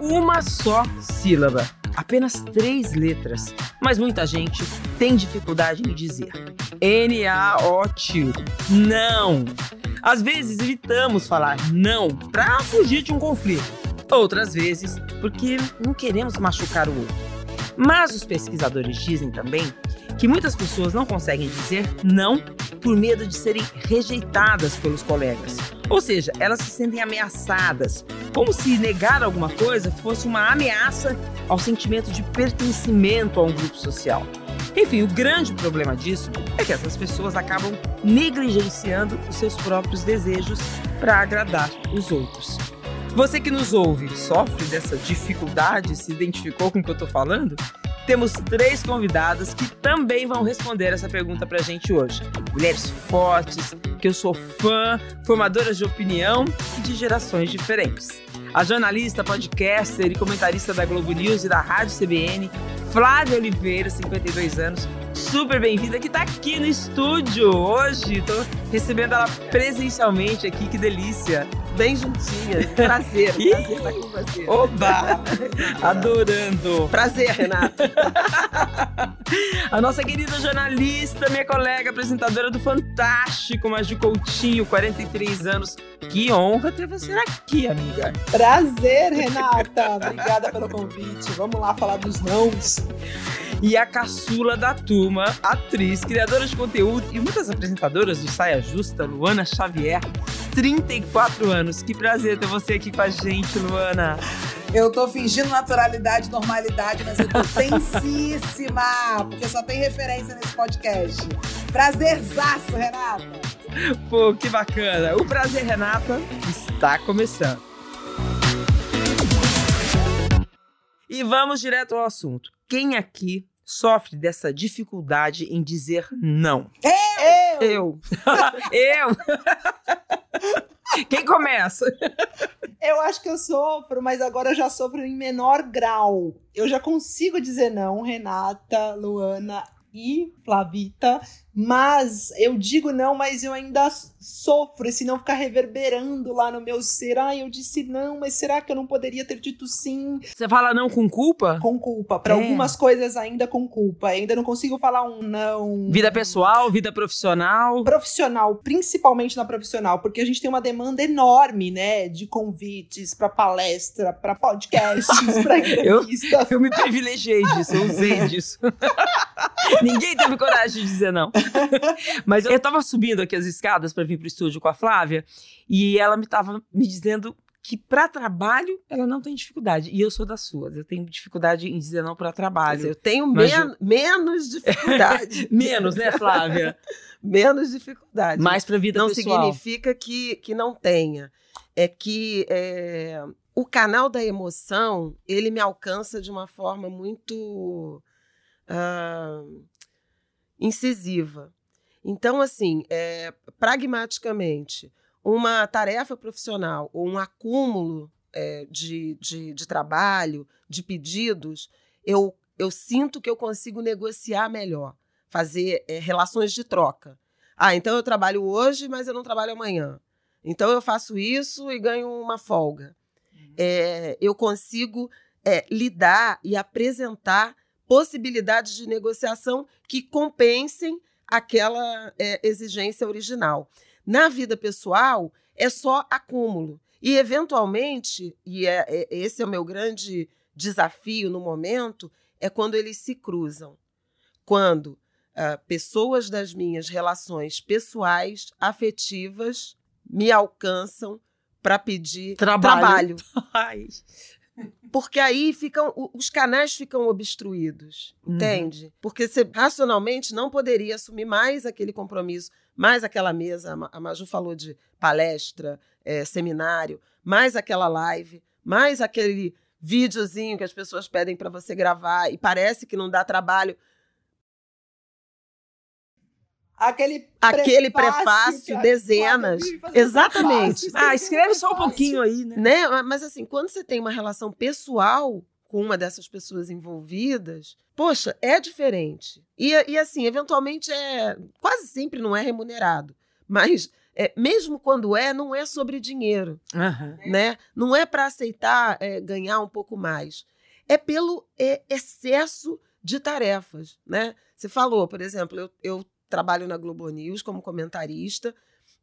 Uma só sílaba, apenas três letras, mas muita gente tem dificuldade em dizer. N-A-O-T. Não! Às vezes evitamos falar não para fugir de um conflito. Outras vezes porque não queremos machucar o outro. Mas os pesquisadores dizem também que muitas pessoas não conseguem dizer não por medo de serem rejeitadas pelos colegas. Ou seja, elas se sentem ameaçadas, como se negar alguma coisa fosse uma ameaça ao sentimento de pertencimento a um grupo social. Enfim, o grande problema disso é que essas pessoas acabam negligenciando os seus próprios desejos para agradar os outros. Você que nos ouve sofre dessa dificuldade, se identificou com o que eu estou falando? Temos três convidadas que também vão responder essa pergunta pra gente hoje. Mulheres fortes, que eu sou fã, formadoras de opinião e de gerações diferentes. A jornalista, podcaster e comentarista da Globo News e da Rádio CBN, Flávia Oliveira, 52 anos, super bem-vinda, que está aqui no estúdio hoje. Estou recebendo ela presencialmente aqui, que delícia. Bem juntinha. Prazer, prazer estar com você. Oba! Adorando. Prazer, Renata. A nossa querida jornalista, minha colega, apresentadora do Fantástico, Maju Coutinho, 43 anos. Que honra ter você aqui, amiga. Prazer, Renata. Obrigada pelo convite. Vamos lá falar dos nãos e a caçula da turma, atriz, criadora de conteúdo e muitas apresentadoras do Saia Justa, Luana Xavier, 34 anos. Que prazer ter você aqui com a gente, Luana. Eu tô fingindo naturalidade, normalidade, mas eu tô tensíssima, porque só tem referência nesse podcast. Prazerzaço, Renata. Pô, que bacana. O Prazer, Renata, está começando. E vamos direto ao assunto. Quem aqui sofre dessa dificuldade em dizer não? Eu! Eu! eu! Quem começa? Eu acho que eu sofro, mas agora eu já sofro em menor grau. Eu já consigo dizer não, Renata, Luana e Flavita, mas eu digo não, mas eu ainda sofro, se não ficar reverberando lá no meu ser. Ah, eu disse não, mas será que eu não poderia ter dito sim? Você fala não com culpa? Com culpa. Para é. algumas coisas ainda com culpa. Ainda não consigo falar um não. Vida pessoal, vida profissional? Profissional, principalmente na profissional, porque a gente tem uma demanda enorme, né, de convites para palestra, para podcasts, para entrevista. eu, eu me privilegiei disso, eu usei disso. Ninguém teve coragem de dizer não. Mas eu, tava subindo aqui as escadas para vir pro estúdio com a Flávia e ela me tava me dizendo que para trabalho ela não tem dificuldade. E eu sou das suas. Eu tenho dificuldade em dizer não para trabalho. eu tenho men eu... menos dificuldade. menos, né, Flávia? menos dificuldade. Mais para vida não pessoal. Não significa que, que não tenha. É que é, o canal da emoção, ele me alcança de uma forma muito uh, incisiva. Então, assim, é, pragmaticamente, uma tarefa profissional ou um acúmulo é, de, de, de, trabalho, de pedidos, eu, eu sinto que eu consigo negociar melhor, fazer é, relações de troca. Ah, então eu trabalho hoje, mas eu não trabalho amanhã. Então eu faço isso e ganho uma folga. Uhum. É, eu consigo é, lidar e apresentar possibilidades de negociação que compensem aquela é, exigência original. Na vida pessoal, é só acúmulo. E, eventualmente, e é, é, esse é o meu grande desafio no momento, é quando eles se cruzam. Quando uh, pessoas das minhas relações pessoais, afetivas, me alcançam para pedir trabalho. trabalho. Porque aí ficam os canais ficam obstruídos, uhum. entende? Porque você racionalmente não poderia assumir mais aquele compromisso, mais aquela mesa. A Maju falou de palestra, é, seminário, mais aquela live, mais aquele videozinho que as pessoas pedem para você gravar e parece que não dá trabalho. Aquele Aquele prefácio, dezenas. Exatamente. Ah, escreve só um pouquinho aí, né? né? Mas assim, quando você tem uma relação pessoal com uma dessas pessoas envolvidas, poxa, é diferente. E, e assim, eventualmente é. Quase sempre não é remunerado. Mas é, mesmo quando é, não é sobre dinheiro, Aham. né? Não é para aceitar é, ganhar um pouco mais. É pelo é, excesso de tarefas, né? Você falou, por exemplo, eu, eu trabalho na Globo News como comentarista,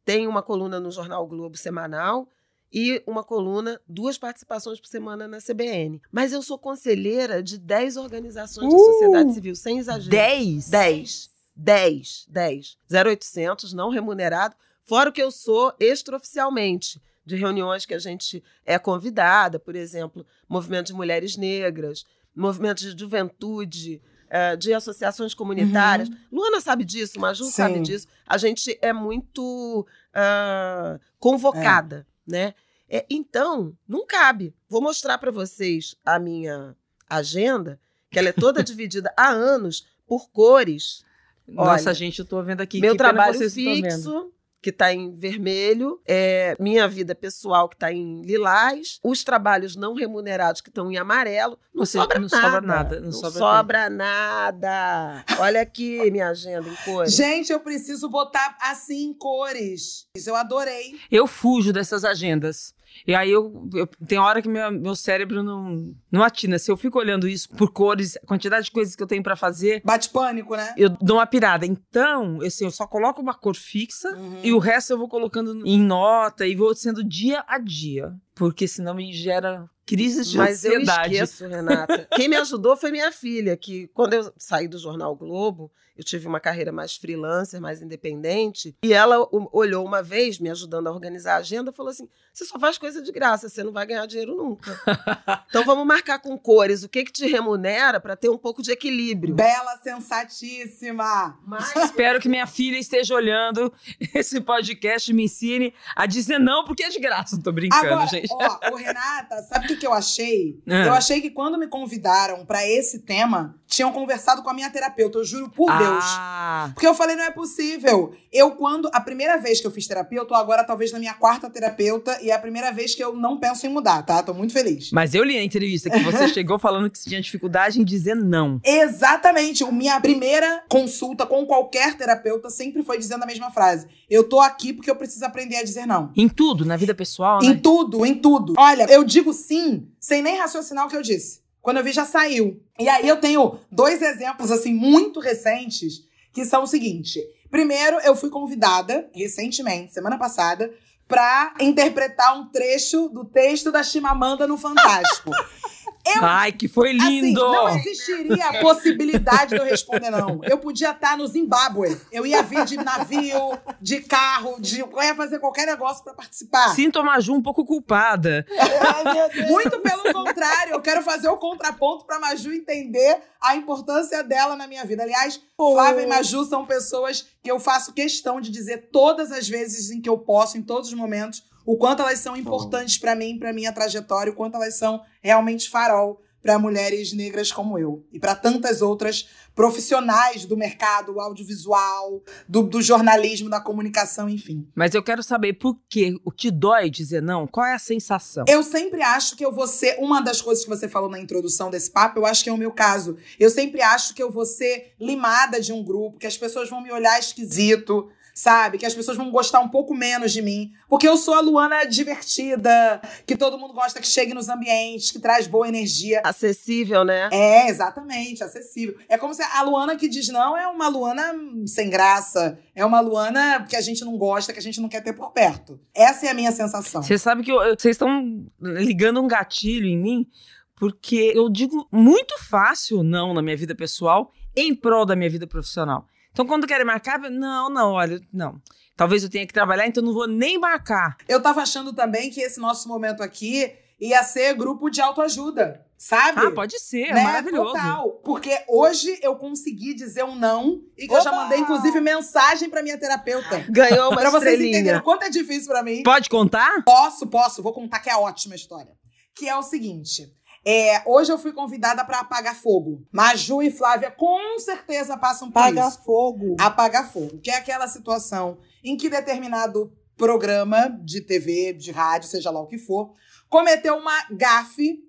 tenho uma coluna no Jornal Globo semanal e uma coluna, duas participações por semana na CBN. Mas eu sou conselheira de 10 organizações da Uh! sociedade civil, sem exagero. 10? 10. 10. 10. 0800, não remunerado. Fora o que eu sou extraoficialmente, de reuniões que a gente é convidada, por exemplo, movimento de mulheres negras, movimento de juventude, eh, de associações comunitárias. Luana sabe disso, Maju sabe Sim. disso. A gente é muito ah, convocada, né? É, então, não cabe. Vou mostrar para vocês a minha agenda, que ela é toda dividida há anos por cores. Nossa, Olha, gente, eu tô vendo aqui. Meu trabalho fixo, que está em vermelho, é, minha vida pessoal, que está em lilás, os trabalhos não remunerados, que estão em amarelo. Não, seja, sobra, não nada. sobra nada, não Não sobra sobra nada. Olha aqui minha agenda em cores. Gente, eu preciso botar assim em cores. Eu adorei. Eu fujo dessas agendas. E aí eu, eu tem hora que meu, meu cérebro não, não atina. Se eu fico olhando isso por cores, a quantidade de coisas que eu tenho pra fazer, Bate pânico, né? eu dou uma pirada. Então, assim, eu só coloco uma cor fixa Uhum. e o resto eu vou colocando em nota e vou sendo dia a dia. Porque senão me gera crises de Mas eu ansiedade. esqueço, Renata. Quem me ajudou foi minha filha, que quando eu saí do Jornal Globo, eu tive uma carreira mais freelancer, mais independente. E ela olhou uma vez, me ajudando a organizar a agenda, e falou assim: você só faz coisa de graça, você não vai ganhar dinheiro nunca. então vamos marcar com cores o que, que te remunera para ter um pouco de equilíbrio. Bela, sensatíssima. Mas Espero que minha filha esteja olhando esse podcast e me ensine a dizer não, porque é de graça. Tô brincando, Agora, gente. ó, ô, Renata, sabe o que, que eu achei? Ah. Eu achei que quando me convidaram pra esse tema, tinham conversado com a minha terapeuta, eu juro por Deus. Ah, Porque eu falei, não é possível. Eu, quando. A primeira vez que eu fiz terapia, eu tô agora, talvez, na minha quarta terapeuta, e é a primeira vez que eu não penso em mudar, tá? Tô muito feliz. mas eu li a entrevista que você chegou falando que você tinha dificuldade em dizer não. Exatamente. O Minha primeira consulta com qualquer terapeuta sempre foi dizendo a mesma frase. Eu tô aqui porque eu preciso aprender a dizer não. Em tudo, na vida pessoal, Em né? tudo, em tudo. Olha, eu digo sim sem nem raciocinar o que eu disse. Quando eu vi, já saiu. E aí eu tenho dois exemplos, assim, muito recentes, que são o seguinte. Primeiro, eu fui convidada, recentemente, semana passada, pra interpretar um trecho do texto da Chimamanda no Fantástico. Eu Ai, que foi Assim, lindo! não existiria a possibilidade de eu responder não. Eu podia estar no Zimbábue. Eu ia vir de navio, de carro, de... eu ia fazer qualquer negócio pra participar. Sinto a Maju um pouco culpada. Ai, meu Deus. Muito pelo contrário, eu quero fazer o contraponto pra Maju entender a importância dela na minha vida. Aliás, Flávia e Maju são pessoas que eu faço questão de dizer todas as vezes em que eu posso, em todos os momentos, o quanto elas são importantes pra mim, pra minha trajetória, o quanto elas são realmente farol pra mulheres negras como eu e pra tantas outras profissionais do mercado audiovisual, do, do jornalismo, da comunicação, enfim. Mas eu quero saber por que o te dói dizer não? Qual é a sensação? Eu sempre acho que eu vou ser. Uma das coisas que você falou na introdução desse papo, eu acho que é o meu caso. Eu sempre acho que eu vou ser limada de um grupo, que as pessoas vão me olhar esquisito, sabe? Que as pessoas vão gostar um pouco menos de mim. Porque eu sou a Luana divertida, que todo mundo gosta que chegue nos ambientes, que traz boa energia. Acessível, né? É, exatamente, acessível. É como se a Luana que diz não é uma Luana sem graça. É uma Luana que a gente não gosta, que a gente não quer ter por perto. Essa é a minha sensação. Você sabe que vocês estão ligando um gatilho em mim, porque eu digo muito fácil não na minha vida pessoal em prol da minha vida profissional. Então, quando querem marcar, não, não, olha, não. Talvez eu tenha que trabalhar, então eu não vou nem marcar. Eu tava achando também que esse nosso momento aqui ia ser grupo de autoajuda, sabe? Ah, pode ser, é Né? maravilhoso. Total. Porque hoje eu consegui dizer um não e que eu já mandei, inclusive, mensagem pra minha terapeuta. Ganhou uma Pra vocês entenderem quanto é difícil pra mim. Pode contar? Posso, posso. Vou contar que é ótima a história. Que é o seguinte. É, hoje eu fui convidada pra apagar fogo. Maju e Flávia com certeza passam por Paga isso. fogo. Apagar fogo, que é aquela situação em que determinado programa de TV, de rádio, seja lá o que for, cometeu uma gafe,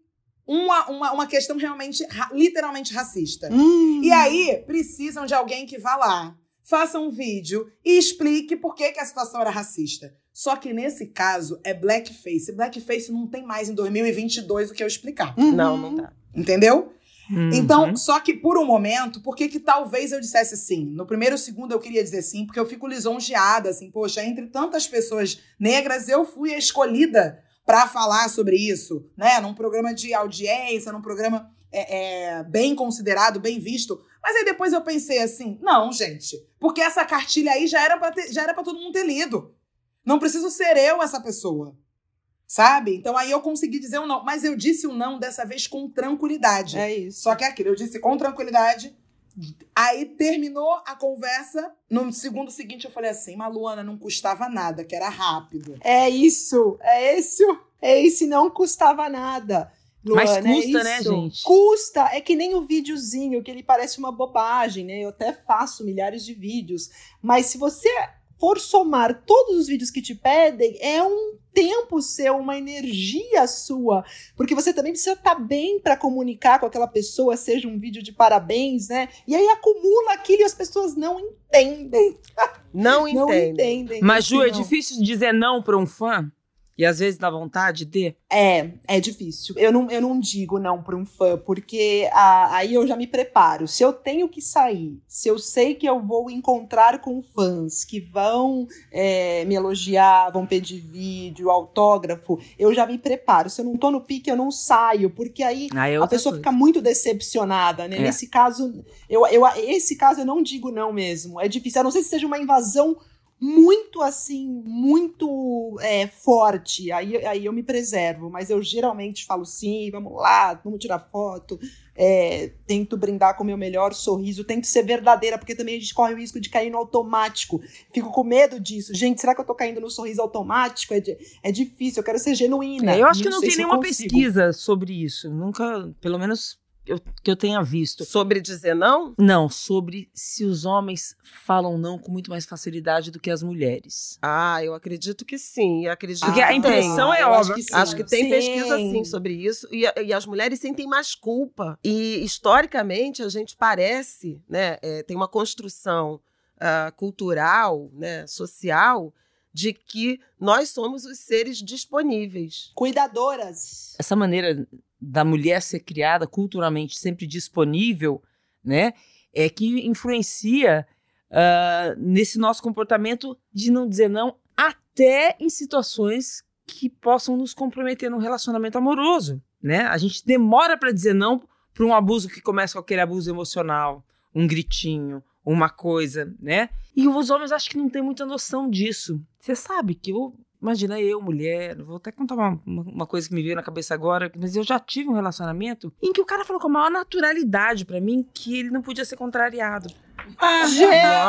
uma, uma, uma questão realmente, ra- literalmente racista. Hum. E aí, precisam de alguém que vá lá faça um vídeo e explique por que, que a situação era racista. Só que nesse caso é blackface. Blackface não tem mais em 2022 o que eu explicar. Não, não tá. Entendeu? Uhum. Então, só que por um momento, por que que talvez eu dissesse sim? No primeiro segundo eu queria dizer sim, porque eu fico lisonjeada, assim, poxa, entre tantas pessoas negras, eu fui a escolhida para falar sobre isso, né? Num programa de audiência, num programa é, é, bem considerado, bem visto. Mas aí depois eu pensei assim, não, gente, porque essa cartilha aí já era para todo mundo ter lido. Não preciso ser eu essa pessoa. Sabe? Então aí eu consegui dizer um não. Mas eu disse o um não dessa vez com tranquilidade. É isso. Só que é aquilo, eu disse com tranquilidade. Aí terminou a conversa. No segundo seguinte, eu falei assim: Maluana, não custava nada, que era rápido. É isso, é isso, é isso, não custava nada. Luana, Mas custa, é né, gente? Custa, é que nem o videozinho, que ele parece uma bobagem, né? Eu até faço milhares de vídeos. Mas se você for somar todos os vídeos que te pedem, é um tempo seu, uma energia sua, porque você também precisa estar bem para comunicar com aquela pessoa, seja um vídeo de parabéns, né? E aí acumula aquilo e as pessoas não entendem. Não Não entende. entendem. Mas, Ju, é Não. difícil dizer não pra um fã? E às vezes dá vontade de? É, é difícil. Eu não, eu não digo não para um fã, porque ah, aí eu já me preparo. Se eu tenho que sair, se eu sei que eu vou encontrar com fãs que vão é, me elogiar, vão pedir vídeo, autógrafo, eu já me preparo. Se eu não tô no pique, eu não saio, porque aí Aí é a pessoa coisa. fica muito decepcionada, né? É. Nesse caso, eu, eu, esse caso eu não digo não mesmo. É difícil. A não ser se seja uma invasão muito assim, muito é, forte. Aí, aí eu me preservo. Mas eu geralmente falo sim, vamos lá, vamos tirar foto. É, tento brindar com o meu melhor sorriso, tento ser verdadeira, porque também a gente corre o risco de cair no automático. Fico com medo disso. Gente, será que eu tô caindo no sorriso automático? É, é difícil, eu quero ser genuína. É, eu acho que não tem nenhuma consigo. pesquisa sobre isso. Nunca, pelo menos eu- que eu tenha visto. Sobre dizer não? Não, sobre se os homens falam não com muito mais facilidade do que as mulheres. Ah, eu acredito que sim. Acredito Porque que a tem. impressão é eu acho óbvia. que sim. Acho que tem Sim. pesquisa sim sobre isso. E, e as mulheres sentem mais culpa. E historicamente a gente parece, né? é, tem uma construção ah, cultural, né, social, de que nós somos os seres disponíveis. Cuidadoras. Essa maneira da mulher ser criada culturalmente sempre disponível, né, é que influencia ah, nesse nosso comportamento de não dizer não até em situações que possam nos comprometer num relacionamento amoroso, né? A gente demora para dizer não para um abuso que começa com aquele abuso emocional, um gritinho, uma coisa, né? E os homens acho que não têm muita noção disso. Você sabe que eu Imagina eu, mulher, vou até contar uma, uma, coisa que me veio na cabeça agora, mas eu já tive um relacionamento em que o cara falou com a maior naturalidade pra mim que ele não podia ser contrariado. Ah,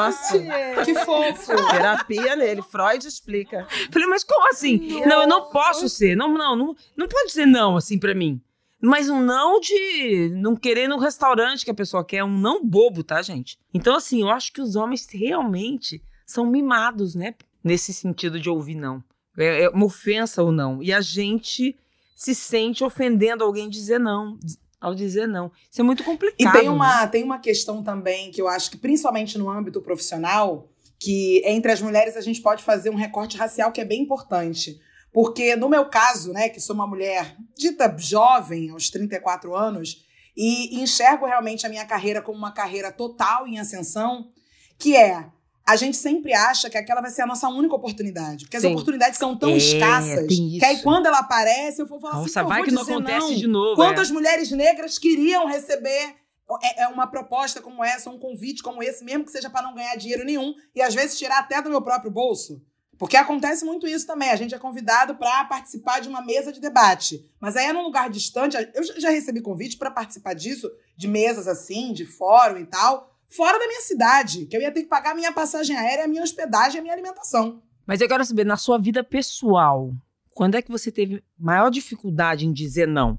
Nossa. que fofo. Terapia nele, Freud explica. Falei, mas como assim? Não, eu não posso ser. Não, não, não, não pode ser não assim pra mim. Mas um não de não querer no restaurante que a pessoa quer, um não bobo, tá, gente? Então, assim, eu acho que os homens realmente são mimados, né? Nesse sentido de ouvir não. É, é uma ofensa ou não. E a gente se sente ofendendo alguém dizer não, ao dizer não. Isso é muito complicado. E tem né? uma, tem uma questão também que eu acho que, principalmente no âmbito profissional, que entre as mulheres a gente pode fazer um recorte racial que é bem importante. Porque no meu caso, né, que sou uma mulher dita jovem, aos 34 anos, e enxergo realmente a minha carreira como uma carreira total em ascensão, que é a gente sempre acha que aquela vai ser a nossa única oportunidade. Porque as Sim. oportunidades são tão É, escassas que aí quando ela aparece, eu vou falar Nossa, assim, vai que não acontece não. de novo. Quantas é. mulheres negras queriam receber é, é uma proposta como essa, um convite como esse, mesmo que seja para não ganhar dinheiro nenhum, e às vezes tirar até do meu próprio bolso? Porque acontece muito isso também. A gente é convidado para participar de uma mesa de debate. Mas aí é num lugar distante. Eu já recebi convite para participar disso, de mesas assim, de fórum e tal, fora da minha cidade, que eu ia ter que pagar a minha passagem aérea, a minha hospedagem, a minha alimentação. Mas eu quero saber, na sua vida pessoal, quando é que você teve maior dificuldade em dizer não?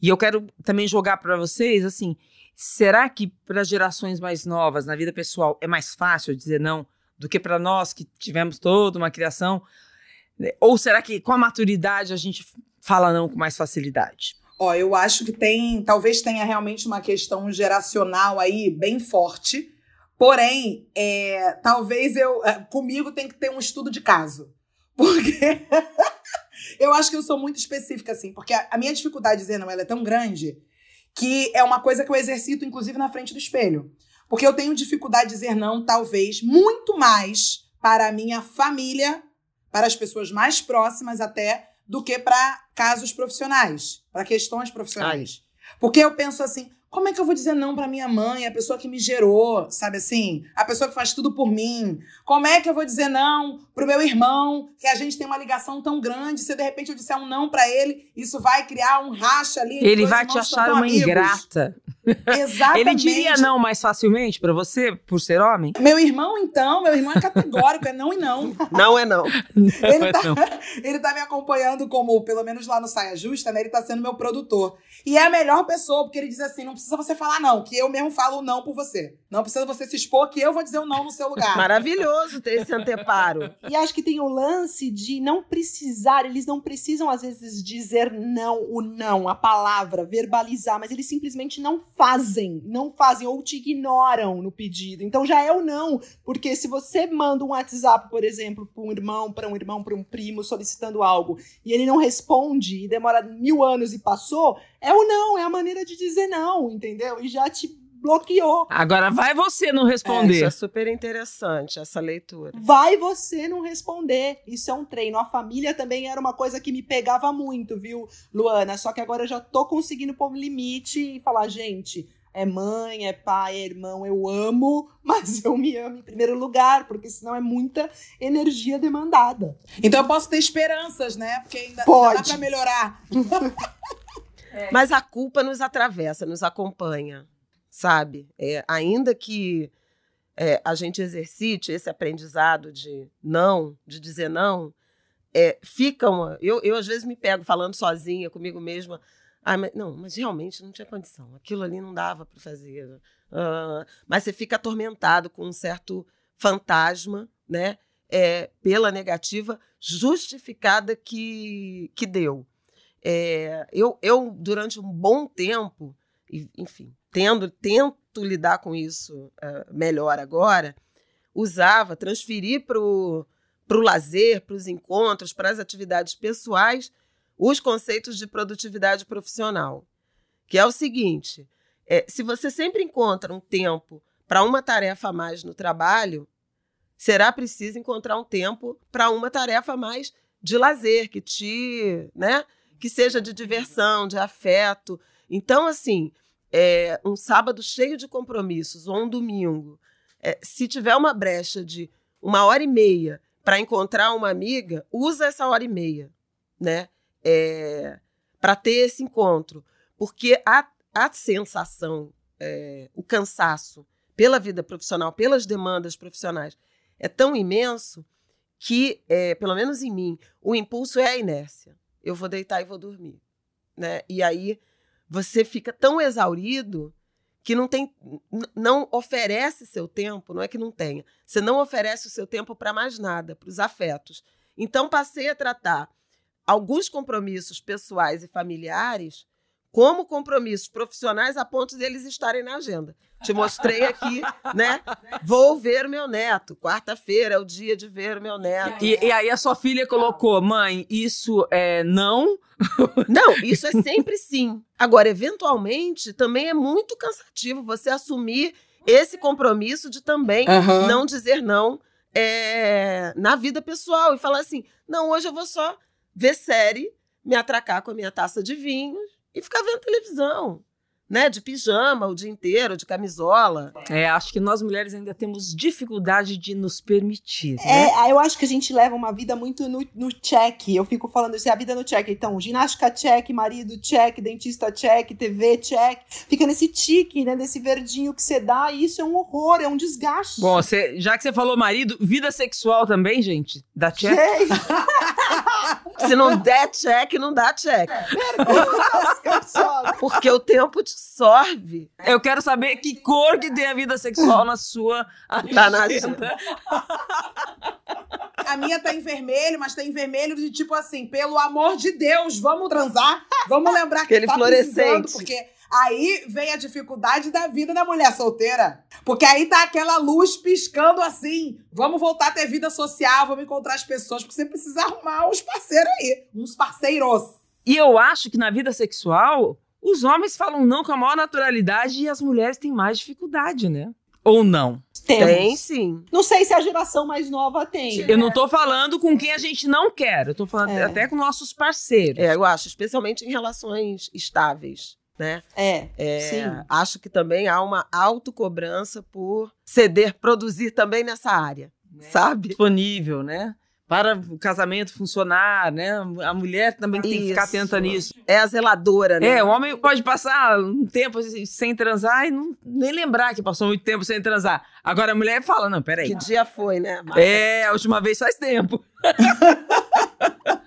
E eu quero também jogar para vocês, assim, será que para gerações mais novas, na vida pessoal, é mais fácil dizer não do que para nós que tivemos toda uma criação? Ou será que com a maturidade a gente fala não com mais facilidade? Ó, eu acho que tem, talvez tenha realmente uma questão geracional aí bem forte, Porém, é, talvez eu. é, Comigo tem que ter um estudo de caso. Porque eu acho que eu sou muito específica, assim. Porque a, a minha dificuldade de dizer não ela é tão grande que é uma coisa que eu exercito, inclusive, na frente do espelho. Porque eu tenho dificuldade de dizer não, talvez, muito mais para a minha família, para as pessoas mais próximas até, do que para casos profissionais, para questões profissionais. Porque eu penso assim, como é que eu vou dizer não para minha mãe, a pessoa que me gerou, sabe assim? A pessoa que faz tudo por mim. Como é que eu vou dizer não pro meu irmão, que a gente tem uma ligação tão grande, se de repente eu disser um não para ele, isso vai criar um racha ali. Ele vai te achar uma amigos. ingrata. Exatamente. Ele diria não mais facilmente pra você, por ser homem? Meu irmão, então, meu irmão é categórico, é não e não. Não é não. Ele tá, Não. ele tá me acompanhando como, pelo menos lá no Saia Justa, né? Ele tá sendo meu produtor. E é a melhor pessoa, porque ele diz assim: não precisa você falar não, que eu mesmo falo não por você. Não precisa você se expor, que eu vou dizer o não no seu lugar. Maravilhoso ter esse anteparo. E acho que tem o lance de não precisar, eles não precisam às vezes dizer não, o não, a palavra, verbalizar, mas eles simplesmente não fazem, não fazem ou te ignoram no pedido. Então já é o não, porque se você manda um WhatsApp, por exemplo, para um irmão, para um irmão, para um primo solicitando algo e ele não responde e demora mil anos e passou, é o não, é a maneira de dizer não, entendeu? E já te bloqueou. Agora vai você não Isso responder. é super interessante, essa leitura. Vai você não responder. Isso é um treino. A família também era uma coisa que me pegava muito, viu, Luana? Só que agora eu já tô conseguindo pôr um limite e falar, gente, é mãe, é pai, é irmão, eu amo, mas eu me amo em primeiro lugar, porque senão é muita energia demandada. Então eu posso ter esperanças, né? Porque ainda, ainda Pode. dá pra melhorar. Mas a culpa nos atravessa, nos acompanha, sabe? É, ainda que é, a gente exercite esse aprendizado de não, de dizer não, é, fica uma. Eu, eu, às vezes, me pego falando sozinha comigo mesma. Ah, mas, não, mas realmente não tinha condição. Aquilo ali não dava para fazer. Ah, mas você fica atormentado com um certo fantasma, né? É, pela negativa justificada que, que deu. É, eu, eu, durante um bom tempo, enfim, tendo, tento lidar com isso eh, melhor agora, usava, transferir para o lazer, para os encontros, para as atividades pessoais, os conceitos de produtividade profissional. Que é o seguinte: eh, se você sempre encontra um tempo para uma tarefa a mais no trabalho, será preciso encontrar um tempo para uma tarefa a mais de lazer, que te, né, que seja de diversão, de afeto. Então, assim, é, um sábado cheio de compromissos ou um domingo, é, se tiver uma brecha de uma hora e meia para encontrar uma amiga, usa essa hora e meia, né? É, para ter esse encontro. Porque a, a sensação, é, o cansaço pela vida profissional, pelas demandas profissionais, é tão imenso que, é, pelo menos em mim, o impulso é a inércia. Eu vou deitar e vou dormir. Né? E aí você fica tão exaurido que não tem não oferece seu tempo, não é que não tenha. Você não oferece o seu tempo para mais nada, para os afetos. Então passei a tratar alguns compromissos pessoais e familiares como compromissos profissionais a ponto deles estarem na agenda. Te mostrei aqui, né? Vou ver o meu neto. Quarta-feira é o dia de ver o meu neto. E, e aí a sua filha colocou, mãe, isso é não? Não, isso é sempre sim. Agora, eventualmente, também é muito cansativo você assumir esse compromisso de também Aham. não dizer não é, na vida pessoal e falar assim: não, hoje eu vou só ver série, me atracar com a minha taça de vinho e ficar vendo televisão. Né, de pijama o dia inteiro, de camisola. É, acho que nós mulheres ainda temos dificuldade de nos permitir. né? É, eu acho que a gente leva uma vida muito no, no check. Eu fico falando assim, a vida no check. Então, ginástica check, marido check, dentista check, TV check. Fica nesse tique, né? Nesse verdinho que você dá. E isso é um horror, é um desgaste. Bom, você- já que você falou marido, vida sexual também, gente? Da check? Gente, Se não der check, não dá check. Porque o tempo te sorve. Eu quero saber que cor que tem a vida sexual na sua Tá na agenda. A minha tá em vermelho, mas tá em vermelho de tipo assim, pelo amor de Deus, vamos transar? Vamos lembrar que Aquele tá fluorescente. porque Aí vem a dificuldade da vida da mulher solteira. Porque aí tá aquela luz piscando assim. Vamos voltar a ter vida social, vamos encontrar as pessoas, porque você precisa arrumar uns parceiros aí, uns parceiros. E eu acho que na vida sexual, os homens falam não com a maior naturalidade e as mulheres têm mais dificuldade, né? Ou não? Temos. Tem sim. Não sei se a geração mais nova tem. Eu não tô falando com quem a gente não quer, eu tô falando É. até com nossos parceiros. É, eu acho, especialmente em relações estáveis, né? É, É, sim. Acho que também há uma autocobrança por ceder, produzir também nessa área, sabe? Disponível, né? Para o casamento funcionar, né? A mulher também tem que ficar atenta nisso. É a zeladora, né? É, o homem pode passar um tempo assim, sem transar e não, nem lembrar que passou muito tempo sem transar. Agora a mulher fala: não, peraí. Que dia foi, né? É, a última vez faz tempo.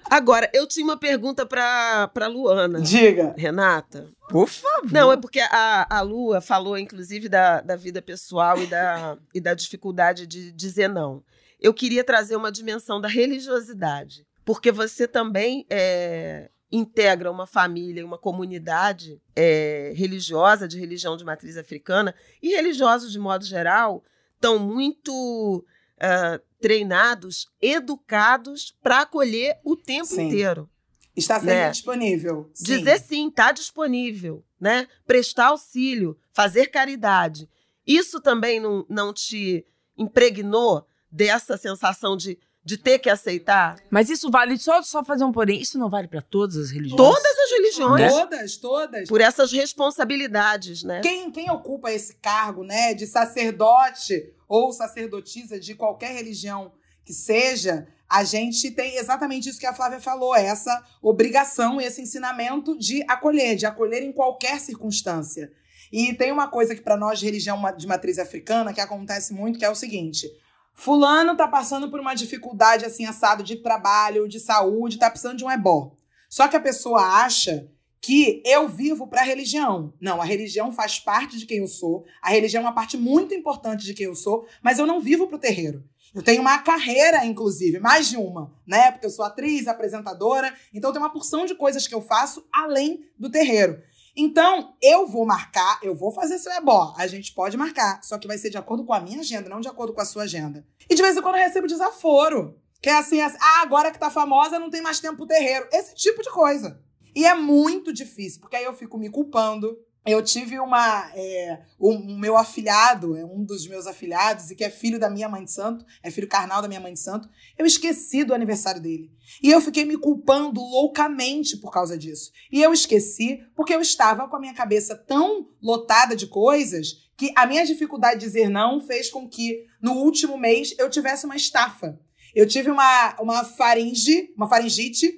Agora, eu tinha uma pergunta pra, pra Luana. Diga. Renata? Por favor. Não, é porque a, a Lua falou, inclusive, da, da vida pessoal e da, e da dificuldade de dizer não. Eu queria trazer uma dimensão da religiosidade, porque você também é, integra uma família, uma comunidade é, religiosa, de religião de matriz africana, e religiosos, de modo geral, estão muito ah, treinados, educados para acolher o tempo Sim. inteiro. Está sempre Né? disponível. Sim. Dizer sim, está disponível, né? Prestar auxílio, fazer caridade. Isso também não, não te impregnou dessa sensação de, de ter que aceitar? Mas isso vale, só, só fazer um porém, isso não vale para todas as religiões? Todas as religiões, Todas, todas. por essas responsabilidades, né? Quem, quem ocupa esse cargo, né, de sacerdote ou sacerdotisa de qualquer religião que seja, a gente tem exatamente isso que a Flávia falou, essa obrigação, esse ensinamento de acolher, de acolher em qualquer circunstância. E tem uma coisa que para nós de religião de matriz africana que acontece muito, que é o seguinte: fulano tá passando por uma dificuldade assim assado de trabalho, de saúde, tá precisando de um ebó. Só que a pessoa acha que eu vivo para a religião. Não, a religião faz parte de quem eu sou. A religião é uma parte muito importante de quem eu sou, mas eu não vivo para o terreiro. Eu tenho uma carreira, inclusive, mais de uma, né? Porque eu sou atriz, apresentadora, então tem uma porção de coisas que eu faço além do terreiro. Então, eu vou marcar, eu vou fazer seu ebó. A gente pode marcar, só que vai ser de acordo com a minha agenda, não de acordo com a sua agenda. E de vez em quando eu recebo desaforo. Que é assim, assim, ah, agora que tá famosa, não tem mais tempo pro terreiro. Esse tipo de coisa. E é muito difícil, porque aí eu fico me culpando. Eu tive uma. é, meu afilhado, é um dos meus afilhados, e que é filho da minha mãe de santo, é filho carnal da minha mãe de santo. Eu esqueci do aniversário dele. E eu fiquei me culpando loucamente por causa disso. E eu esqueci porque eu estava com a minha cabeça tão lotada de coisas que a minha dificuldade de dizer não fez com que no último mês eu tivesse uma estafa. Eu tive uma, uma faringe, uma faringite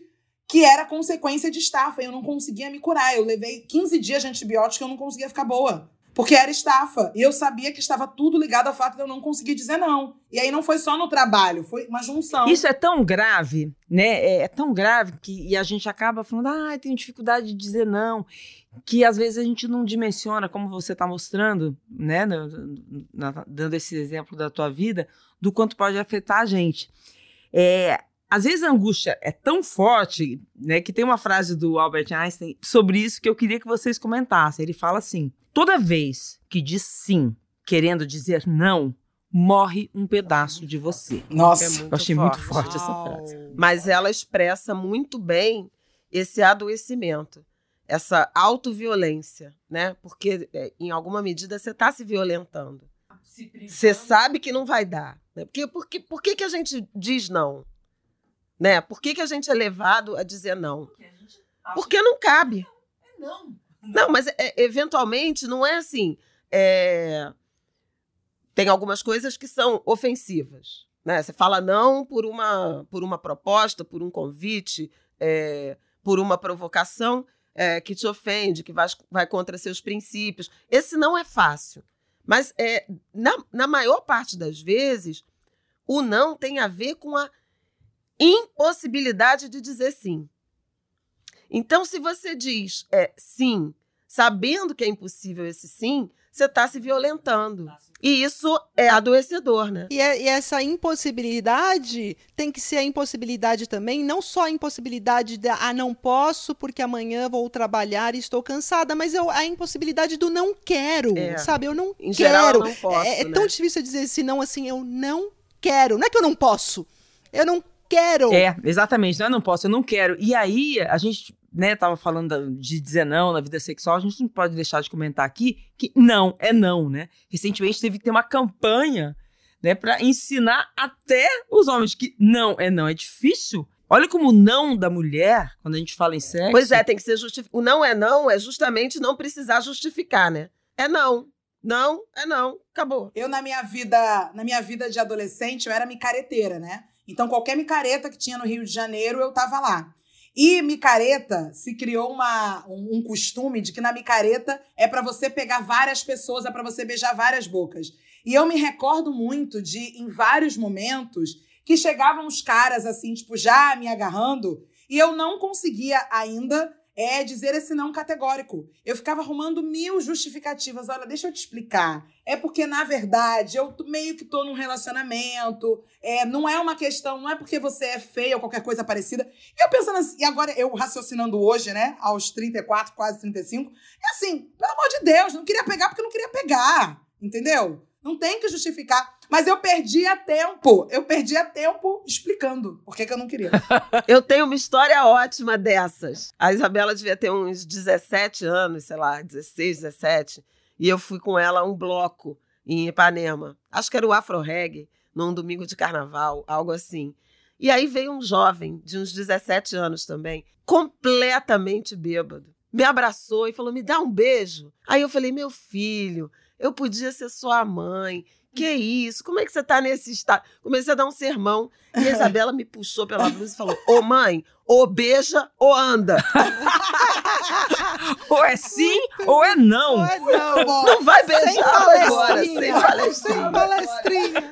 que era consequência de estafa. Eu não conseguia me curar. Eu levei 15 dias de antibiótico e eu não conseguia ficar boa. Porque era estafa. E eu sabia que estava tudo ligado ao fato de eu não conseguir dizer não. E aí não foi só no trabalho, foi uma junção. Isso é tão grave, né? É, é tão grave que e a gente acaba falando, ah, tenho dificuldade de dizer não, que às vezes a gente não dimensiona, como você está mostrando, né? na- na- dando esse exemplo da tua vida, do quanto pode afetar a gente. É, às vezes a angústia é tão forte, né? Que tem uma frase do Albert Einstein sobre isso que eu queria que vocês comentassem. Ele fala assim: toda vez que diz sim, querendo dizer não, morre um pedaço de você. Nossa. É muito Eu achei muito forte essa frase. Mas ela expressa muito bem esse adoecimento, essa autoviolência, né? Porque, é, em alguma medida, você está se violentando. Você sabe que não vai dar. Né? Porque, por, que, por que, que a gente diz não? Né? Por que, que a gente é levado a dizer não? Porque não cabe. Não. Não, mas é, eventualmente não é assim. é, Tem algumas coisas que são ofensivas. Né? Você fala não por uma, por uma proposta, por um convite, é, por uma provocação é, que te ofende, que vai, vai contra seus princípios. Esse não é fácil. Mas é, na, na maior parte das vezes, o não tem a ver com a impossibilidade de dizer sim. Então, se você diz é, sim, sabendo que é impossível esse sim, você está se violentando. E isso é adoecedor, né? E, é, e, essa impossibilidade tem que ser a impossibilidade também, não só a impossibilidade de, ah, não posso porque amanhã vou trabalhar e estou cansada, mas eu, a impossibilidade do não quero, é. sabe? Eu não em quero. Geral, não posso, é, é né? tão difícil dizer se não assim, eu não quero. Não é que eu não posso, eu não quero. É, exatamente, não é não posso, eu não quero. E aí, a gente né, tava falando de dizer não na vida sexual, a gente não pode deixar de comentar aqui que não é não, né? Recentemente teve que ter uma campanha, né, para ensinar até os homens que não é não, é difícil. Olha como o não da mulher, quando a gente fala em sexo. Pois é, tem que ser justificado. O não é não é justamente não precisar justificar, né? É não. Não, é não, acabou. Eu na minha vida, na minha vida de adolescente, eu era micareteira, né? Então qualquer micareta que tinha no Rio de Janeiro, eu tava lá. E micareta se criou uma, um, um costume de que na micareta é para você pegar várias pessoas, é para você beijar várias bocas. E eu me recordo muito de, em vários momentos, que chegavam os caras assim, tipo, já me agarrando, e eu não conseguia ainda é dizer esse não categórico. Eu ficava arrumando mil justificativas. Olha, deixa eu te explicar. É porque, na verdade, eu meio que tô num relacionamento. É, não é uma questão, não é porque você é feia ou qualquer coisa parecida. E eu pensando assim, e agora eu raciocinando hoje, né, aos 34, quase 35, é assim, pelo amor de Deus, não queria pegar porque não queria pegar. Entendeu? Não tem que justificar. Mas eu perdia tempo. Eu perdia tempo explicando por que, que eu não queria. eu tenho uma história ótima dessas. A Isabela devia ter uns 17 anos, sei lá, 16, 17. E eu fui com ela a um bloco em Ipanema. Acho que era o Afro Reggae, num domingo de carnaval, algo assim. E aí veio um jovem, de uns 17 anos também, completamente bêbado. Me abraçou e falou: Me dá um beijo. Aí eu falei: Meu filho, eu podia ser sua mãe. Que isso? Como é que você tá nesse estado? Comecei a dar um sermão. E a Isabela me puxou pela blusa e falou: Ô mãe, ou beija ou anda. ou é sim ou é não. Ou é não. Não vai beijar vai agora, sem palestrinha. Sem palestrinha.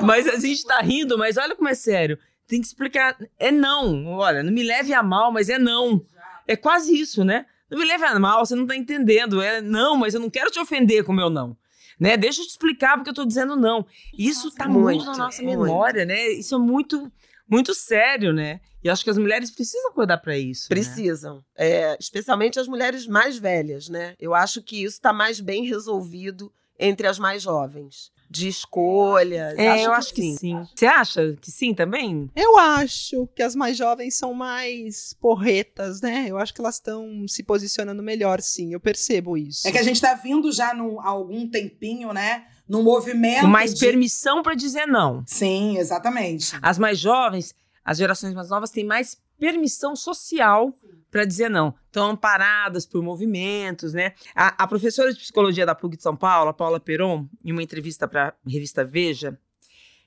mas a gente tá rindo, mas olha como é sério. Tem que explicar. É não. Olha, não me leve a mal, mas é não. É quase isso, né? Não me leve a mal, você não tá entendendo. É não, mas eu não quero te ofender com o meu não. Né? Deixa eu te explicar porque eu tô dizendo não. Isso tá muito, muito na nossa memória, né? Isso é muito muito sério, né? E acho que as mulheres precisam cuidar para isso. Né? Precisam. Né? É, especialmente as mulheres mais velhas, né? Eu acho que isso está mais bem resolvido entre as mais jovens de escolhas. É, acho eu que acho que sim. Você acha que sim também? Eu acho que as mais jovens são mais porretas, né? Eu acho que elas estão se posicionando melhor, sim. Eu percebo isso. É que a gente tá vindo já no, há algum tempinho, né? No movimento. Com mais de... permissão para dizer não. Sim, exatamente. As mais jovens, as gerações mais novas têm mais permissão social para dizer não. Estão amparadas por movimentos, né? A, a, professora de psicologia da PUC de São Paulo, a Paula Peron, em uma entrevista para a revista Veja,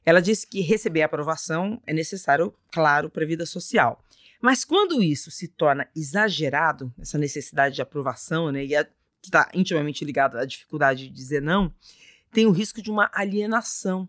ela disse que receber aprovação é necessário, claro, para a vida social. Mas quando isso se torna exagerado, essa necessidade de aprovação, né, e está intimamente ligado à dificuldade de dizer não, tem o risco de uma alienação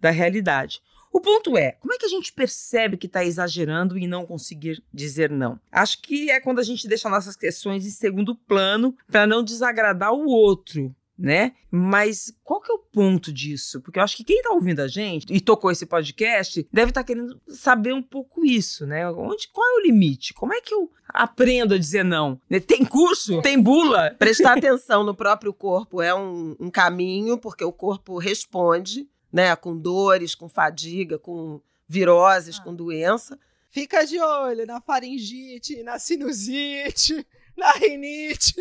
da realidade. O ponto é, como é que a gente percebe que está exagerando e não conseguir dizer não? Acho que é quando a gente deixa nossas questões em segundo plano para não desagradar o outro, né? Mas qual que é o ponto disso? Porque eu acho que quem está ouvindo a gente e tocou esse podcast deve estar tá querendo saber um pouco isso, né? Onde, qual é o limite? Como é que eu aprendo a dizer não? Tem curso? Tem bula? Prestar atenção no próprio corpo é um, um caminho, porque o corpo responde né? Com dores, com fadiga, com viroses, ah. com doença. Fica de olho na faringite, na sinusite, na rinite.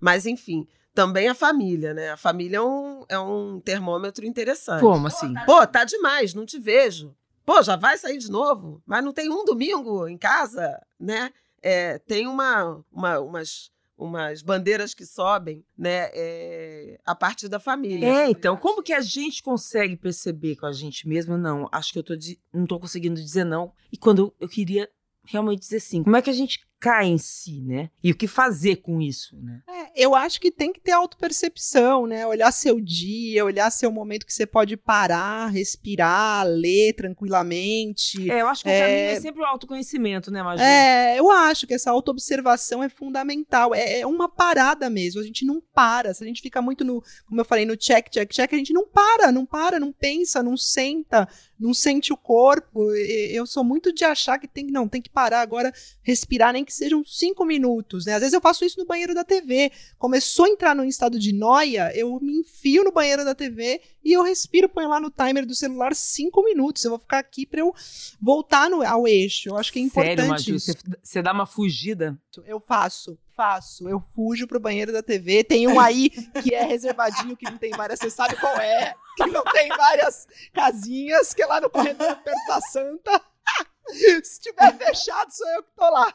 Mas, enfim, também a família, né? A família é um, é um termômetro interessante. Como assim? Pô, tá demais, não te vejo. Pô, já vai sair de novo? Mas não tem um domingo em casa, né? É, tem uma, uma, umas umas bandeiras que sobem, né, é, a partir da família. É, então, como que a gente consegue perceber com a gente mesmo? Não, acho que eu tô de, não tô conseguindo dizer não. E quando eu queria realmente dizer sim, como é que a gente cai em si, né? E o que fazer com isso, né? É, Eu acho que tem que ter autopercepção, né? Olhar seu dia, olhar seu momento que você pode parar, respirar, ler tranquilamente. É, eu acho que É. o caminho é sempre o autoconhecimento, né, Magia? É, eu acho que essa autoobservação é fundamental. É, é uma parada mesmo. A gente não para. Se a gente fica muito no, como eu falei, no check, check, check, a gente não para, não para, não pensa, não senta, não sente o corpo. Eu sou muito de achar que tem, não, tem que parar agora, respirar, nem que sejam cinco minutos, né? Às vezes eu faço isso no banheiro da TV. Começou a entrar num estado de noia, eu me enfio no banheiro da TV e eu respiro, ponho lá no timer do celular cinco minutos. Eu vou ficar aqui pra eu voltar no, ao eixo. Eu acho que é importante Sério, Maju, isso. você, você dá uma fugida. Eu faço, faço. Eu fujo pro banheiro da TV. Tem um aí que é reservadinho, que não tem várias. Você sabe qual é? Que não tem várias casinhas, que é lá no corredor perto da Santa. Se tiver fechado, sou eu que tô lá.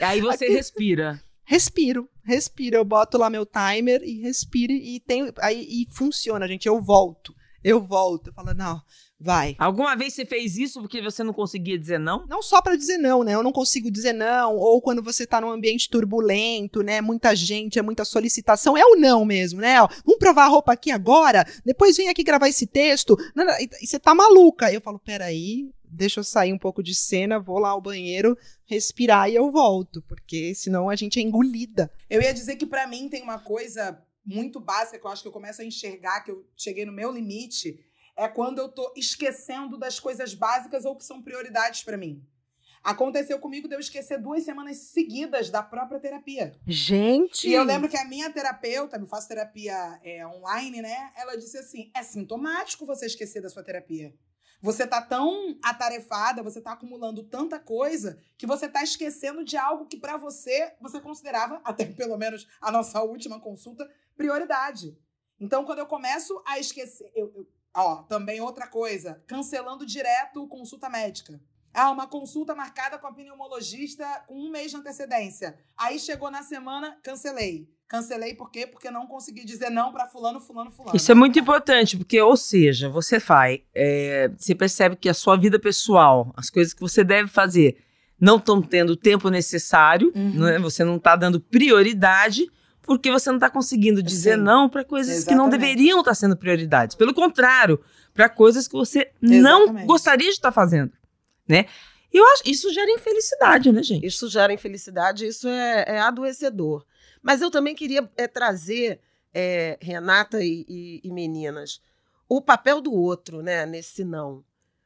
Aí você respira. Respiro, respiro. Eu boto lá meu timer e respiro e tem aí e funciona, gente. Eu volto. Eu volto. Eu falo, não, vai. Alguma vez você fez isso porque você não conseguia dizer não? Não só pra dizer não, né? Eu não consigo dizer não, ou quando você tá num ambiente turbulento, né? Muita gente, é muita solicitação, é o não mesmo, né? Ó, vamos provar a roupa aqui agora, depois vem aqui gravar esse texto. Não, não, E e você tá maluca. Eu falo, peraí, deixa eu sair um pouco de cena, vou lá ao banheiro, respirar e eu volto, porque senão a gente é engolida. Eu ia dizer que pra mim tem uma coisa muito básica que eu acho que eu começo a enxergar que eu cheguei no meu limite, é quando eu tô esquecendo das coisas básicas ou que são prioridades pra mim. Aconteceu comigo de eu esquecer duas semanas seguidas da própria terapia. Gente! E eu lembro que a minha terapeuta, eu faço terapia é, online, né? Ela disse assim: é sintomático você esquecer da sua terapia. Você tá tão atarefada, você tá acumulando tanta coisa que você tá esquecendo de algo que pra você você considerava, até pelo menos a nossa última consulta, prioridade. Então, quando eu começo a esquecer, eu, eu- ó, também outra coisa, cancelando direto consulta médica. Ah, uma consulta marcada com a pneumologista com um mês de antecedência. Aí chegou na semana, cancelei. Cancelei por quê? Porque não consegui dizer não pra fulano, fulano, fulano. Isso é muito importante, porque, ou seja, você faz, é, você percebe que a sua vida pessoal, as coisas que você deve fazer, não estão tendo o tempo necessário, Uhum. né? você não está dando prioridade, porque você não está conseguindo dizer Sim. não para coisas que não Exatamente. deveriam estar sendo prioridades. Pelo contrário, para coisas que você não Exatamente. gostaria de estar fazendo, né? E eu acho isso gera infelicidade, né, gente? Isso gera infelicidade, isso é, é adoecedor. Mas eu também queria é, trazer, é, Renata e, e- e meninas, o papel do outro né, nesse não.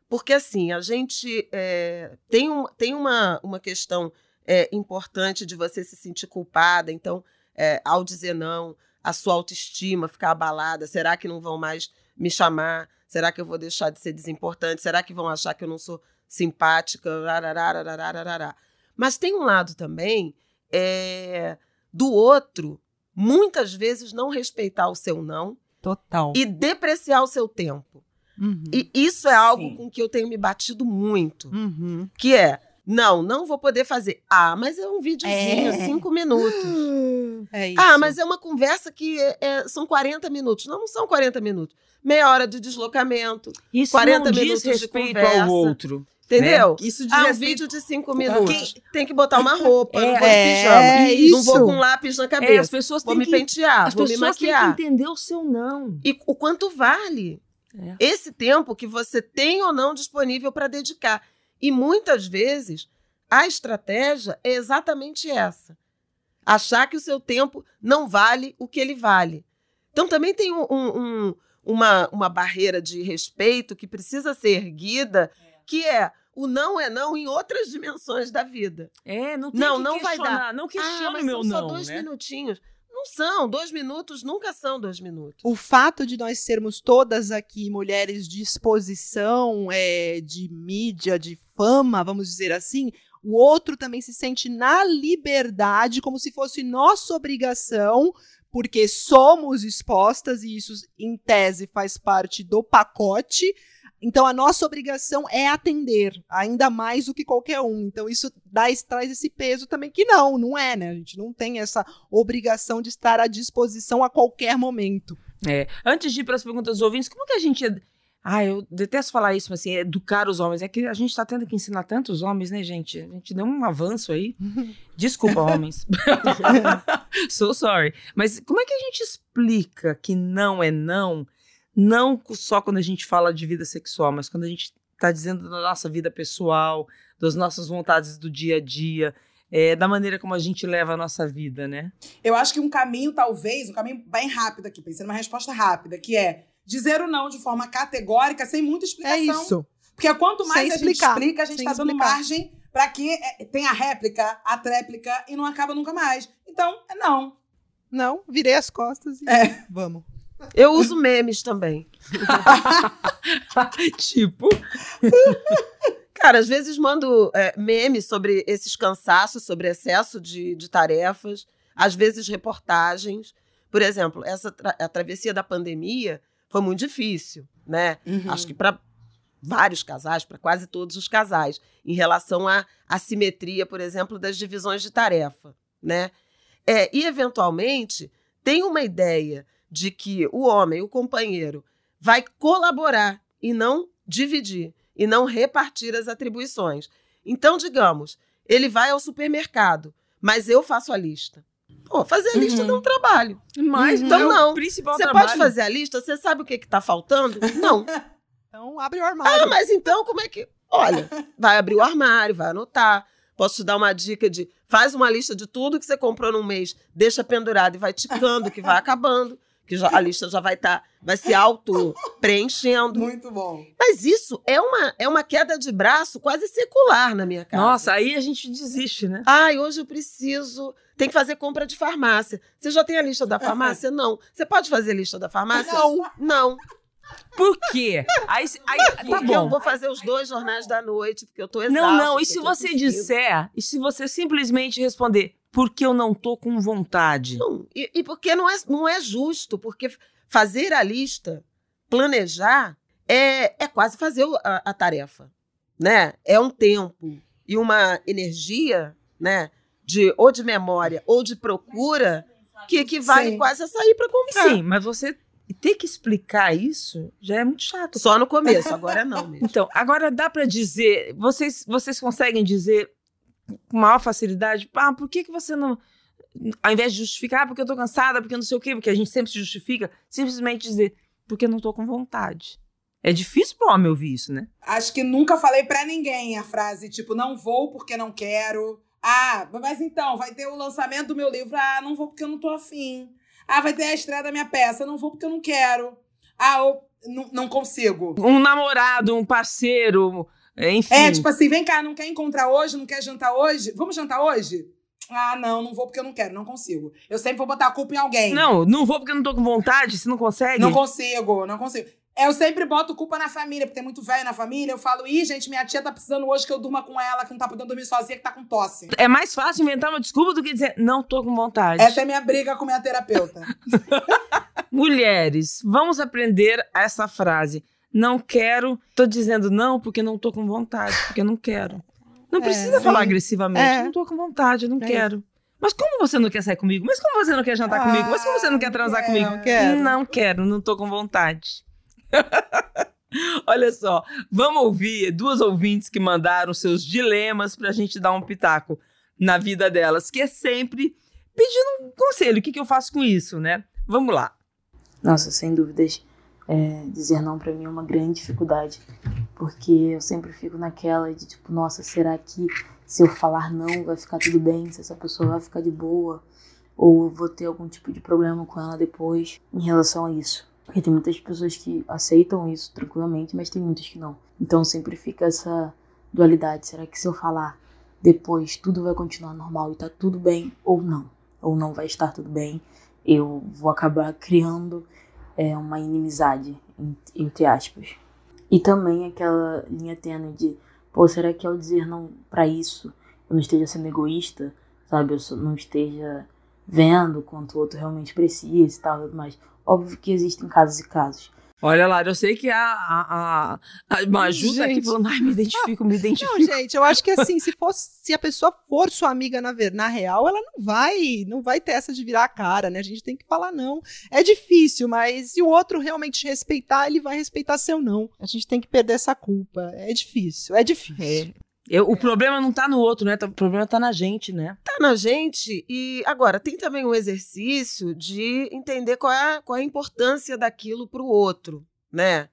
Porque, assim, a gente é, tem, um, tem uma, uma questão é, importante de você se sentir culpada. Então, é, ao dizer não, a sua autoestima ficar abalada? Será que não vão mais me chamar? Será que eu vou deixar de ser desimportante? Será que vão achar que eu não sou simpática? Mas tem um lado também é, do outro muitas vezes não respeitar o seu não. Total. E depreciar o seu tempo. Uhum. E isso é algo Sim. com que eu tenho me batido muito. Uhum. Que é, não, não vou poder fazer. Ah, mas é um videozinho, é. cinco minutos. É isso. Ah, mas é uma conversa que é- é- são 40 minutos. Não, não são 40 minutos. Meia hora de deslocamento, Isso 40 não diz minutos de respeito conversa. ao outro. entendeu? Né? Isso diz Ah, um respeito vídeo de cinco minutos. Quem- Tem que botar uma roupa, não vou de É, pijama. isso. Não vou com lápis na É, as cabeça. pessoas vou têm me que, pentear, as vou me pessoas têm maquiar. que entender o seu não. E o quanto vale É. esse tempo que você tem ou não disponível para dedicar. E muitas vezes a estratégia é exatamente essa: achar que o seu tempo não vale o que ele vale. Então também tem um- um- um- uma, uma barreira de respeito que precisa ser erguida, que é o não é não em outras dimensões da vida. É, não tem Não, que não vai questionar, dar. Não ah, questione mas o meu são só não, dois né? minutinhos. Não são, dois minutos nunca são dois minutos. O fato de nós sermos todas aqui mulheres de exposição, é, de mídia, de fama, vamos dizer assim, o outro também se sente na liberdade, como se fosse nossa obrigação, porque somos expostas e isso, em tese, faz parte do pacote. Então, a nossa obrigação é atender, ainda mais do que qualquer um. Então, isso dá, traz esse peso também, que não, não é, né? A gente não tem essa obrigação de estar à disposição a qualquer momento. É. Antes de ir para as perguntas dos ouvintes, como que a gente. Ah, eu detesto falar isso, mas assim, educar os homens. É que a gente tá tendo que ensinar tantos homens, né, gente? A gente deu um avanço aí. Desculpa, homens. so sorry. Mas como é que a gente explica que não é não? Não só quando a gente fala de vida sexual, mas quando a gente tá dizendo da nossa vida pessoal, das nossas vontades do dia a dia, é, da maneira como a gente leva a nossa vida, né? Eu acho que um caminho, talvez, um caminho bem rápido aqui, pensando numa resposta rápida, que é dizer o não de forma categórica, sem muita explicação. É isso. Porque quanto mais Sem a gente explicar. explica, a gente Sem tá dando explicar. margem para que é, tenha a réplica, a tréplica e não acaba nunca mais. Então, é não. Não, virei as costas e É. vamos. Eu uso memes também. tipo, Cara, às vezes mando é, memes sobre esses cansaços, sobre excesso de, de tarefas, às vezes reportagens. Por exemplo, essa tra- a travessia da pandemia foi muito difícil, né? Uhum. Acho que para vários casais, para quase todos os casais, em relação à assimetria, por exemplo, das divisões de tarefa, né? É, e, eventualmente, tem uma ideia de que o homem, o companheiro, vai colaborar e não dividir, e não repartir as atribuições. Então, digamos, ele vai ao supermercado, mas eu faço a lista. Pô, fazer a lista Uhum. dá um trabalho. mas Então, é não. Você trabalho. pode fazer a lista, você sabe o que está faltando? Não. Então abre o Ah, armário. mas então como é que. Olha, vai abrir o armário, vai anotar. Posso te dar uma dica de faz uma lista de tudo que você comprou num mês, deixa pendurado e vai ticando, que vai acabando, que já- a lista já vai estar, vai se auto preenchendo. Muito bom. Mas isso é uma, é uma queda de braço quase secular na minha casa. Nossa, aí a gente desiste, né? Ai, hoje eu preciso. Tem que fazer compra de farmácia. Você já tem a lista da farmácia? Não. Você pode fazer a lista da farmácia? Não. Não. Por quê? Aí, aí tá Porque eu bom. vou fazer os dois jornais da noite, porque eu tô exausta. Não, não. E se você disser, e se você simplesmente responder, porque eu não tô com vontade? Não, e, e porque não é, não é justo, porque fazer a lista, planejar, é, é quase fazer a, a tarefa, né? É um tempo e uma energia, né? De, ou de memória ou de procura que equivale Sim. quase a sair para comprar. Sim, mas você ter que explicar isso já é muito chato. Só no começo, agora não mesmo. Então, agora dá pra dizer, vocês, vocês conseguem dizer com maior facilidade, ah, por que, que você não, ao invés de justificar, ah, porque eu tô cansada, porque não sei o quê, porque a gente sempre se justifica, simplesmente dizer, porque eu não tô com vontade. É difícil pro homem ouvir isso, né? Acho que nunca falei pra ninguém a frase tipo, não vou porque não quero. Ah, mas então, vai ter o lançamento do meu livro. Ah, não vou porque eu não tô afim. Ah, vai ter a estreia da minha peça. Não vou porque eu não quero. Ah, eu não, não consigo. Um namorado, um parceiro, enfim. É, tipo assim, vem cá, não quer encontrar hoje, não quer jantar hoje? Vamos jantar hoje? Ah, não, não vou porque eu não quero, não consigo. Eu sempre vou botar a culpa em alguém. Não, não vou porque eu não tô com vontade, você não consegue? Não consigo, não consigo. Eu sempre boto culpa na família, porque tem muito velho na família. Eu falo, ih, gente, minha tia tá precisando hoje que eu durma com ela, que não tá podendo dormir sozinha, que tá com tosse. É mais fácil inventar uma desculpa do que dizer, não tô com vontade. Essa é minha briga com minha terapeuta. Mulheres, vamos aprender essa frase. Não quero, tô dizendo não porque não tô com vontade, porque não quero. Não É, precisa falar sim. agressivamente, É. não tô com vontade, não É. quero. Mas como você não quer sair comigo? Mas como você não quer jantar Ah, comigo? Mas como você não quer transar não comigo? Não quero. Não quero, não tô com vontade. Olha só, vamos ouvir duas ouvintes que mandaram seus dilemas pra gente dar um pitaco na vida delas, que é sempre pedindo um conselho. O que, que eu faço com isso, né? Vamos lá. Nossa, sem dúvidas, é, dizer não pra mim é uma grande dificuldade, porque eu sempre fico naquela de tipo, nossa, será que se eu falar não vai ficar tudo bem, se essa pessoa vai ficar de boa, ou vou ter algum tipo de problema com ela depois em relação a isso? Porque tem muitas pessoas que aceitam isso tranquilamente, mas tem muitas que não. Então sempre fica essa dualidade, será que se eu falar depois tudo vai continuar normal e tá tudo bem ou não? Ou não vai estar tudo bem? eu vou acabar criando é, uma inimizade, en- entre aspas. E também aquela linha tênue de, pô, será que ao dizer não pra isso, eu não esteja sendo egoísta, sabe? Eu não esteja vendo quanto o outro realmente precisa e tal, mais. Óbvio que existem casos e casos, Olha lá, eu sei que a, a, a, a Maju tá aqui Gente. falando, ai, me identifico, me identifico. Não, gente, eu acho que assim, se fosse, se a pessoa for sua amiga na, na real, ela não vai, não vai ter essa de virar a cara, né? A gente tem que falar não. É difícil, mas se o outro realmente respeitar, ele vai respeitar seu não. A gente tem que perder essa culpa. É difícil, é difícil. É. Eu- o problema não tá no outro, né? O problema tá na gente, né? tá na gente. E agora, tem também um exercício de entender qual é, qual é a importância daquilo para o outro, né?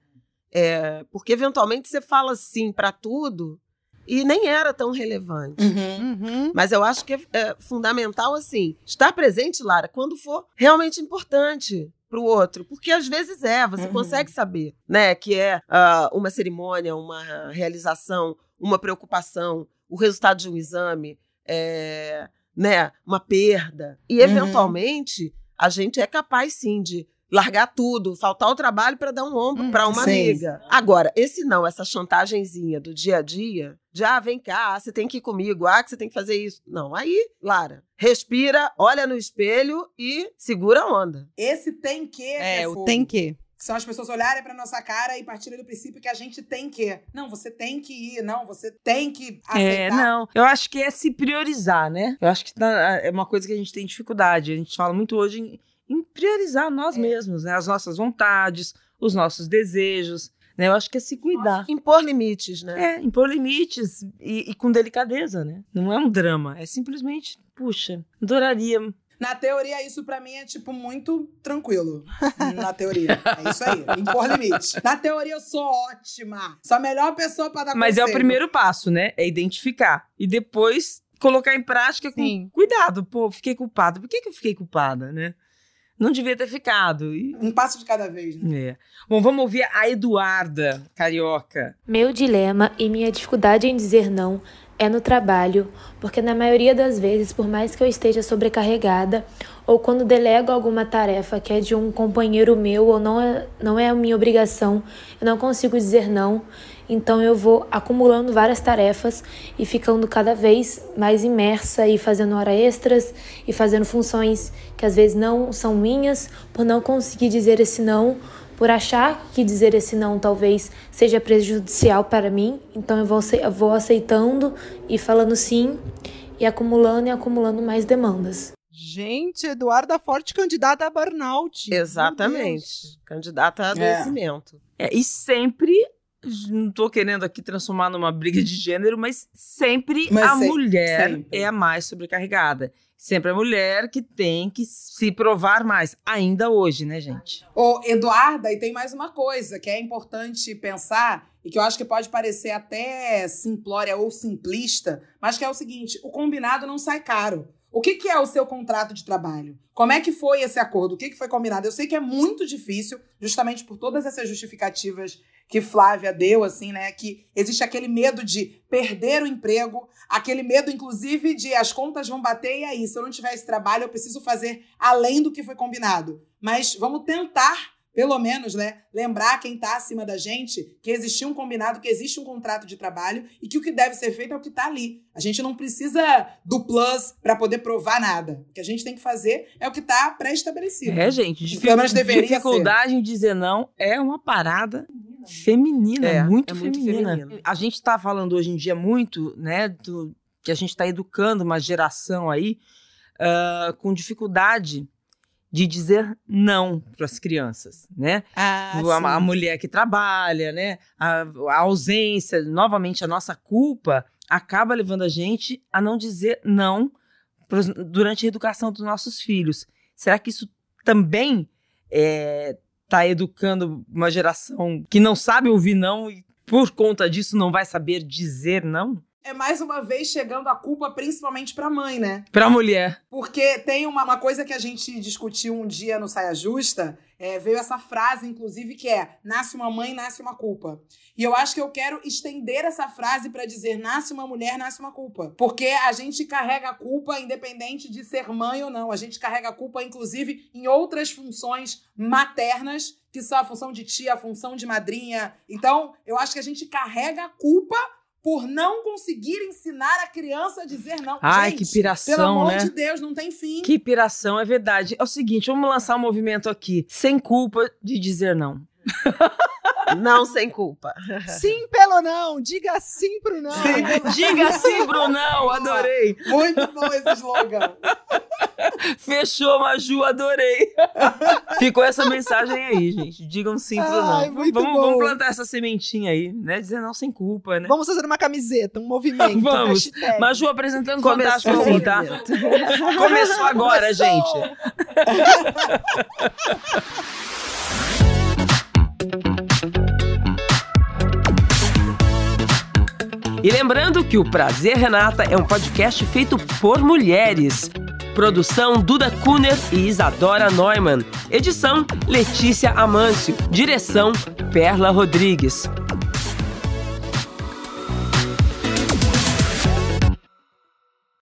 É, porque eventualmente você fala sim para tudo e nem era tão relevante. Uhum. Mas eu acho que é, é fundamental, assim, estar presente, Lara, quando for realmente importante para o outro. Porque às vezes é, você Uhum. consegue saber, né? Que é ah, uma cerimônia, uma realização, uma preocupação, o resultado de um exame, é, né? Uma perda. E, Uhum. eventualmente, a gente é capaz, sim, de largar tudo, faltar o trabalho para dar um ombro Uhum. para uma Sim. amiga. Agora, esse não, essa chantagenzinha do dia a dia, de ah, vem cá, você tem que ir comigo, ah, que você tem que fazer isso. Não, aí, Lara, respira, olha no espelho e segura a onda. Esse tem que. É, é o tem que. São as pessoas olharem pra nossa cara e partirem do princípio que a gente tem que. Não, você tem que ir. Não, você tem que aceitar. É, não. Eu acho que é se priorizar, né? Eu acho que tá- é uma coisa que a gente tem dificuldade. A gente fala muito hoje em, em priorizar nós É. mesmos, né? As nossas vontades, os nossos desejos. Né? Eu acho que é se cuidar. Impor limites, né? É, impor limites e, e com delicadeza, né? Não é um drama. É simplesmente, puxa, adoraria. Na teoria, isso pra mim é, tipo, muito tranquilo. Na teoria. É isso aí. Impor limite. Na teoria, eu sou ótima. Sou a melhor pessoa pra dar Mas é o conselho. primeiro passo, né? É identificar. E depois colocar em prática Sim. com cuidado. Pô, fiquei culpada. Por que, que eu fiquei culpada, né? Não devia ter ficado. E Um passo de cada vez, né? É. Bom, vamos ouvir a Eduarda, carioca. Meu dilema e minha dificuldade em dizer não é no trabalho, porque na maioria das vezes, por mais que eu esteja sobrecarregada, ou quando delego alguma tarefa que é de um companheiro meu ou não é, não é a minha obrigação, eu não consigo dizer não, então eu vou acumulando várias tarefas e ficando cada vez mais imersa e fazendo hora extras e fazendo funções que às vezes não são minhas, por não conseguir dizer esse não por achar que dizer esse não talvez seja prejudicial para mim, então eu vou, aceitando e falando sim e acumulando e acumulando mais demandas. Gente, Eduarda Forte, candidata a burnout. Exatamente. Candidata a É. adoecimento. É, e sempre, não tô querendo aqui transformar numa briga de gênero, mas sempre Mas a se- mulher sempre. é a mais sobrecarregada. Sempre a mulher que tem que se provar mais. Ainda hoje, né, gente? Ô, Eduarda, e tem mais uma coisa que é importante pensar e que eu acho que pode parecer até simplória ou simplista, mas que é o seguinte: o combinado não sai caro. O que, que é o seu contrato de trabalho? Como é que foi esse acordo? O que, que foi combinado? Eu sei que é muito difícil, justamente por todas essas justificativas que Flávia deu, assim, né? Que existe aquele medo de perder o emprego, aquele medo, inclusive, de as contas vão bater e aí, se eu não tiver esse trabalho, eu preciso fazer além do que foi combinado. Mas vamos tentar, pelo menos, né, lembrar quem está acima da gente que existiu um combinado, que existe um contrato de trabalho e que o que deve ser feito é o que está ali. A gente não precisa do plus para poder provar nada. O que a gente tem que fazer é o que está pré-estabelecido. É, gente. dificu- Pelo menos deveria dificuldade em dizer não é uma parada feminina, É, muito, é muito feminina. feminino. A gente tá falando hoje em dia muito, né, do, que a gente está educando uma geração aí ah, com dificuldade de dizer não para as crianças, né? Ah, a, a mulher que trabalha, né? A, a ausência, novamente, a nossa culpa acaba levando a gente a não dizer não pros- durante a educação dos nossos filhos. Será que isso também está educando uma geração que não sabe ouvir não e por conta disso não vai saber dizer não? É mais uma vez chegando a culpa principalmente para a mãe, né? Para a mulher. Porque tem uma, uma coisa que a gente discutiu um dia no Saia Justa, é, veio essa frase, inclusive, que é: nasce uma mãe, nasce uma culpa. E eu acho que eu quero estender essa frase para dizer: nasce uma mulher, nasce uma culpa. Porque a gente carrega a culpa independente de ser mãe ou não. A gente carrega a culpa, inclusive, em outras funções maternas, que são a função de tia, a função de madrinha. Então, eu acho que a gente carrega a culpa. Por não conseguir ensinar a criança a dizer não. Ai, Gente, que piração, Pelo amor né? de Deus, não tem fim. Que piração, é verdade. É o seguinte, vamos lançar um movimento aqui. Sem culpa de dizer não. Não sem culpa. Sim pelo não, diga sim pro não. Diga sim, Brunão, adorei. Muito bom esse slogan. Fechou, Maju, adorei. Ficou essa mensagem aí, gente. Digam sim pro Ai, não. muito Vamos, bom. vamos plantar essa sementinha aí, né? Dizer não sem culpa, né? Vamos fazer uma camiseta, um movimento. Vamos. hashtag. Maju apresentando Começou Fantástico o assim, tá? Começou agora, Começou. gente. E lembrando que o Prazer Renata é um podcast feito por mulheres. Produção Duda Kuner e Isadora Neumann. Edição Letícia Amâncio. Direção Perla Rodrigues.